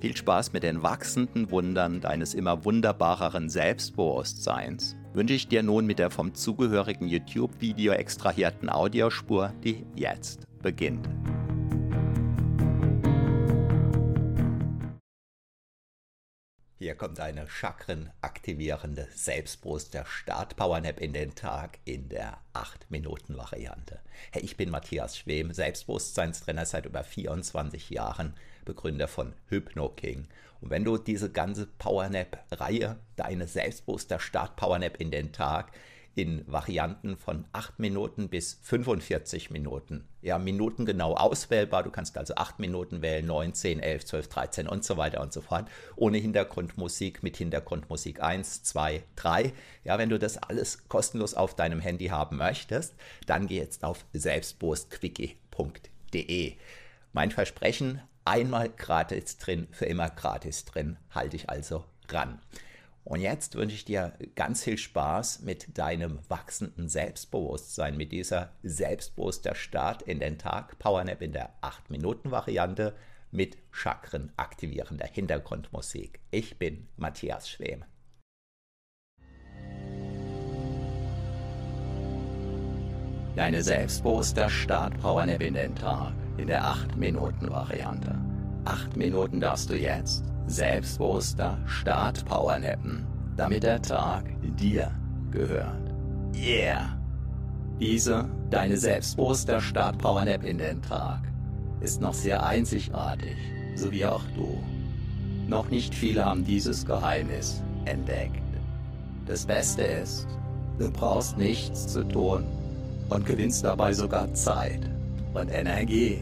Viel Spaß mit den wachsenden Wundern deines immer wunderbareren Selbstbewusstseins wünsche ich dir nun mit der vom zugehörigen YouTube-Video extrahierten Audiospur, die jetzt beginnt. Hier kommt eine chakrenaktivierende Selbstbrust der Start-Power-Nap in den Tag in der 8-Minuten-Variante. Hey, ich bin Matthias Schwem, Selbstbewusstseinstrainer seit über 24 Jahren Begründer von HypnoKing. Und wenn du diese ganze Powernap-Reihe, deine selbstbewusster Start-Powernap in den Tag, in Varianten von 8 Minuten bis 45 Minuten. Ja, Minuten genau auswählbar. Du kannst also 8 Minuten wählen, 9, 10, 11, 12, 13 und so weiter und so fort. Ohne Hintergrundmusik, mit Hintergrundmusik 1, 2, 3. Ja, wenn du das alles kostenlos auf deinem Handy haben möchtest, dann geh jetzt auf selbstbewusstquickie.de. Mein Versprechen, einmal gratis drin, für immer gratis drin, halte ich also ran. Und jetzt wünsche ich dir ganz viel Spaß mit deinem wachsenden Selbstbewusstsein, mit dieser selbstbewusster Start in den Tag, Powernap in der 8-Minuten-Variante mit Chakren aktivierender Hintergrundmusik. Ich bin Matthias Schwem. Deine selbstbewusster Start Powernap in den Tag in der 8-Minuten-Variante. 8 Minuten darfst du jetzt selbstbewusster Start Powernappen, damit der Tag dir gehört. Yeah! Diese, deine selbstbewusster Start Powernap in den Tag, ist noch sehr einzigartig, so wie auch du. Noch nicht viele haben dieses Geheimnis entdeckt. Das Beste ist, du brauchst nichts zu tun und gewinnst dabei sogar Zeit und Energie.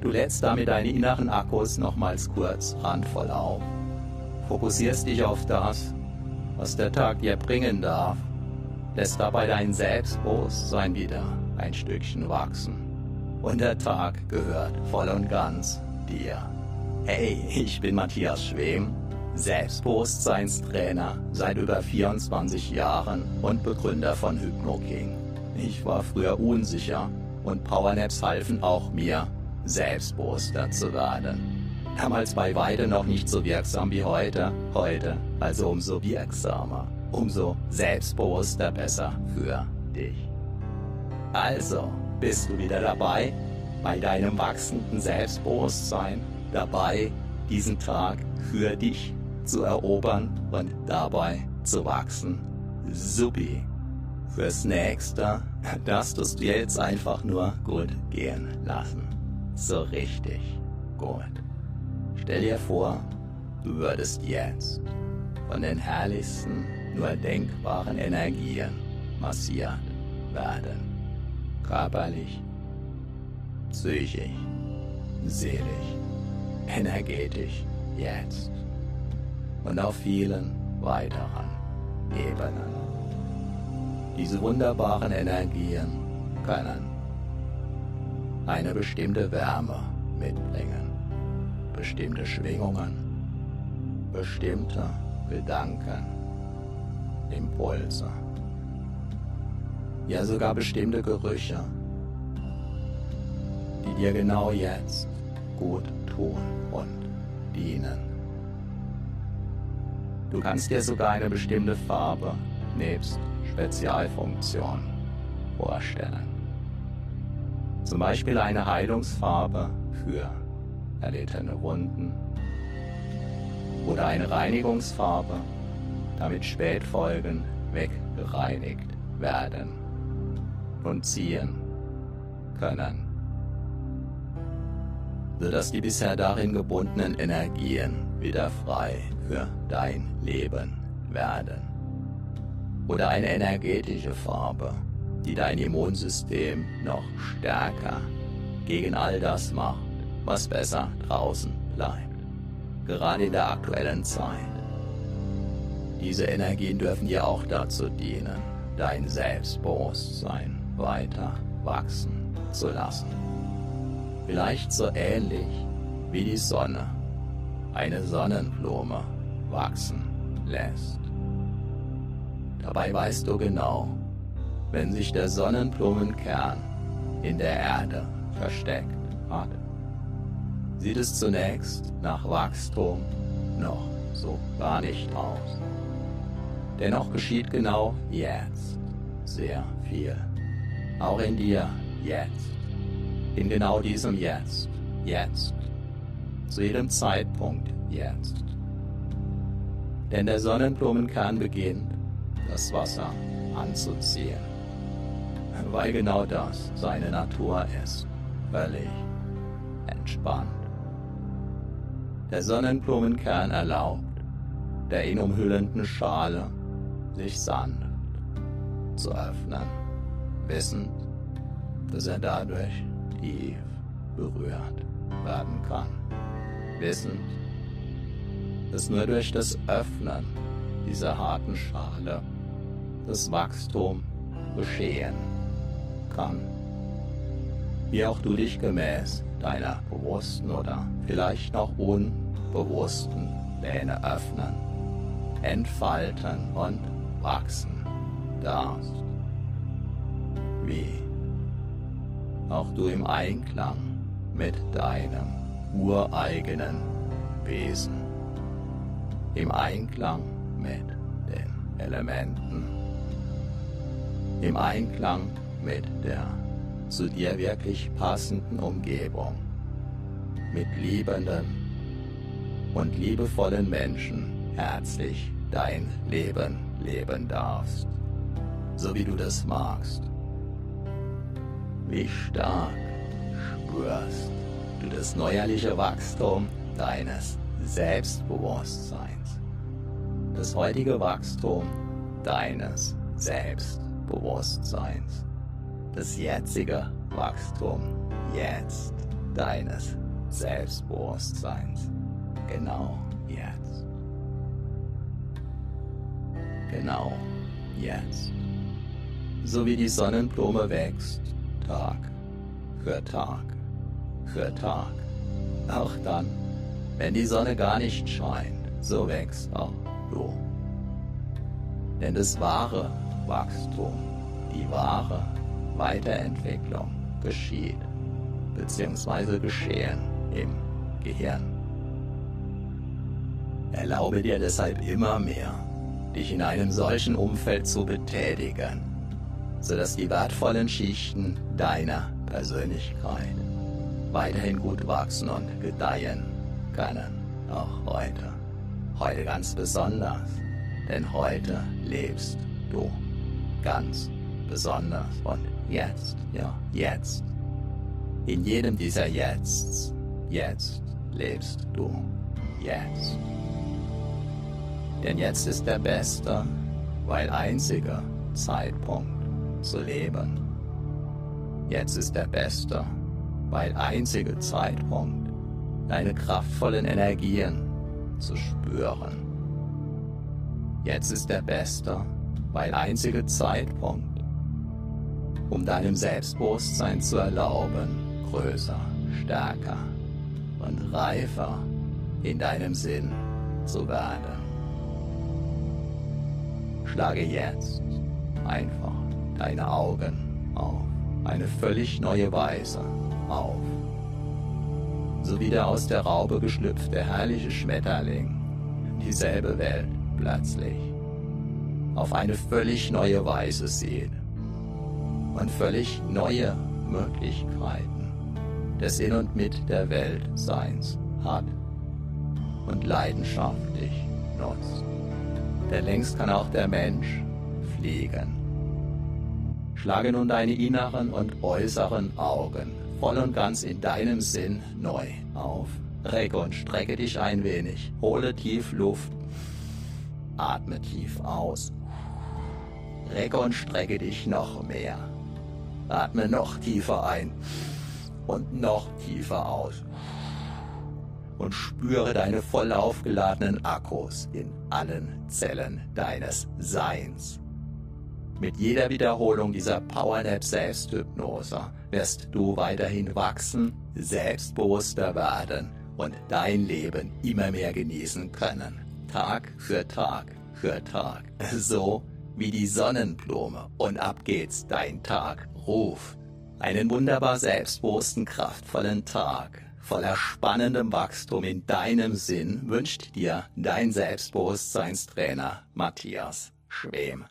Du lädst damit deine inneren Akkus nochmals kurz randvoll auf. Fokussierst dich auf das, was der Tag dir bringen darf, lässt dabei dein Selbstbewusstsein wieder ein Stückchen wachsen. Und der Tag gehört voll und ganz dir. Hey, ich bin Matthias Schwem, Selbstbewusstseinstrainer seit über 24 Jahren und Begründer von HypnoKing. Ich war früher unsicher und Powernaps halfen auch mir, selbstbewusster zu werden. Damals bei weitem noch nicht so wirksam wie heute, heute also umso wirksamer, umso selbstbewusster besser für dich. Also, bist du wieder dabei bei deinem wachsenden Selbstbewusstsein? dabei, diesen Tag für dich zu erobern und dabei zu wachsen. Supi. Fürs nächste, das du jetzt einfach nur gut gehen lassen. So richtig gut. Stell dir vor, du würdest jetzt von den herrlichsten, nur denkbaren Energien massiert werden. Körperlich, psychisch, seelisch energetisch jetzt und auf vielen weiteren Ebenen. Diese wunderbaren Energien können eine bestimmte Wärme mitbringen, bestimmte Schwingungen, bestimmte Gedanken, Impulse, ja sogar bestimmte Gerüche, die dir genau jetzt gut tun und dienen. Du kannst dir sogar eine bestimmte Farbe nebst Spezialfunktion vorstellen. Zum Beispiel eine Heilungsfarbe für erlittene Wunden oder eine Reinigungsfarbe, damit Spätfolgen weggereinigt werden und ziehen können sodass die bisher darin gebundenen Energien wieder frei für dein Leben werden. Oder eine energetische Farbe, die dein Immunsystem noch stärker gegen all das macht, was besser draußen bleibt. Gerade in der aktuellen Zeit. Diese Energien dürfen dir auch dazu dienen, dein Selbstbewusstsein weiter wachsen zu lassen vielleicht so ähnlich wie die Sonne eine Sonnenblume wachsen lässt. Dabei weißt du genau, wenn sich der Sonnenblumenkern in der Erde versteckt hat, sieht es zunächst nach Wachstum noch so gar nicht aus. Dennoch geschieht genau jetzt sehr viel. Auch in dir jetzt in genau diesem Jetzt, jetzt, zu jedem Zeitpunkt jetzt. Denn der Sonnenblumenkern beginnt, das Wasser anzuziehen, weil genau das seine Natur ist, völlig entspannt. Der Sonnenblumenkern erlaubt der ihn umhüllenden Schale sich sanft zu öffnen, wissend, dass er dadurch tief berührt werden kann. Wissend, dass nur durch das Öffnen dieser harten Schale das Wachstum geschehen kann. Wie auch du dich gemäß deiner bewussten oder vielleicht noch unbewussten Pläne öffnen, entfalten und wachsen darfst. Wie auch du im Einklang mit deinem ureigenen Wesen, im Einklang mit den Elementen, im Einklang mit der zu dir wirklich passenden Umgebung, mit liebenden und liebevollen Menschen herzlich dein Leben leben darfst, so wie du das magst wie stark spürst du das neuerliche Wachstum deines Selbstbewusstseins. Das heutige Wachstum deines Selbstbewusstseins. Das jetzige Wachstum jetzt deines Selbstbewusstseins. Genau jetzt. Genau jetzt. So wie die Sonnenblume wächst, Tag für Tag für Tag. Auch dann, wenn die Sonne gar nicht scheint, so wächst auch du. Denn das wahre Wachstum, die wahre Weiterentwicklung geschieht, beziehungsweise geschehen im Gehirn. Erlaube dir deshalb immer mehr, dich in einem solchen Umfeld zu betätigen, sodass die wertvollen Schichten deiner Persönlichkeit weiterhin gut wachsen und gedeihen können, auch heute. Heute ganz besonders, denn heute lebst du ganz besonders und jetzt, ja, jetzt. In jedem dieser Jetzts, jetzt lebst du, jetzt. Denn jetzt ist der beste, weil einzige Zeitpunkt zu leben. Jetzt ist der beste, weil einzige Zeitpunkt, deine kraftvollen Energien zu spüren. Jetzt ist der beste, weil einzige Zeitpunkt, um deinem Selbstbewusstsein zu erlauben, größer, stärker und reifer in deinem Sinn zu werden. Schlage jetzt einfach deine Augen auf eine völlig neue Weise auf. So wie der aus der Raube geschlüpfte herrliche Schmetterling dieselbe Welt plötzlich auf eine völlig neue Weise sieht und völlig neue Möglichkeiten des In und Mit der Welt Seins hat und leidenschaftlich nutzt. Denn längst kann auch der Mensch fliegen. Schlage nun deine inneren und äußeren Augen voll und ganz in deinem Sinn neu auf. Recke und strecke dich ein wenig. Hole tief Luft. Atme tief aus. Recke und strecke dich noch mehr. Atme noch tiefer ein und noch tiefer aus. Und spüre deine voll aufgeladenen Akkus in allen Zellen deines Seins. Mit jeder Wiederholung dieser Powernap Selbsthypnose wirst du weiterhin wachsen, selbstbewusster werden und dein Leben immer mehr genießen können. Tag für Tag für Tag. So wie die Sonnenblume. Und ab geht's, dein Tag. Ruf. Einen wunderbar selbstbewussten, kraftvollen Tag. Voller spannendem Wachstum in deinem Sinn wünscht dir dein Selbstbewusstseinstrainer Matthias Schwem.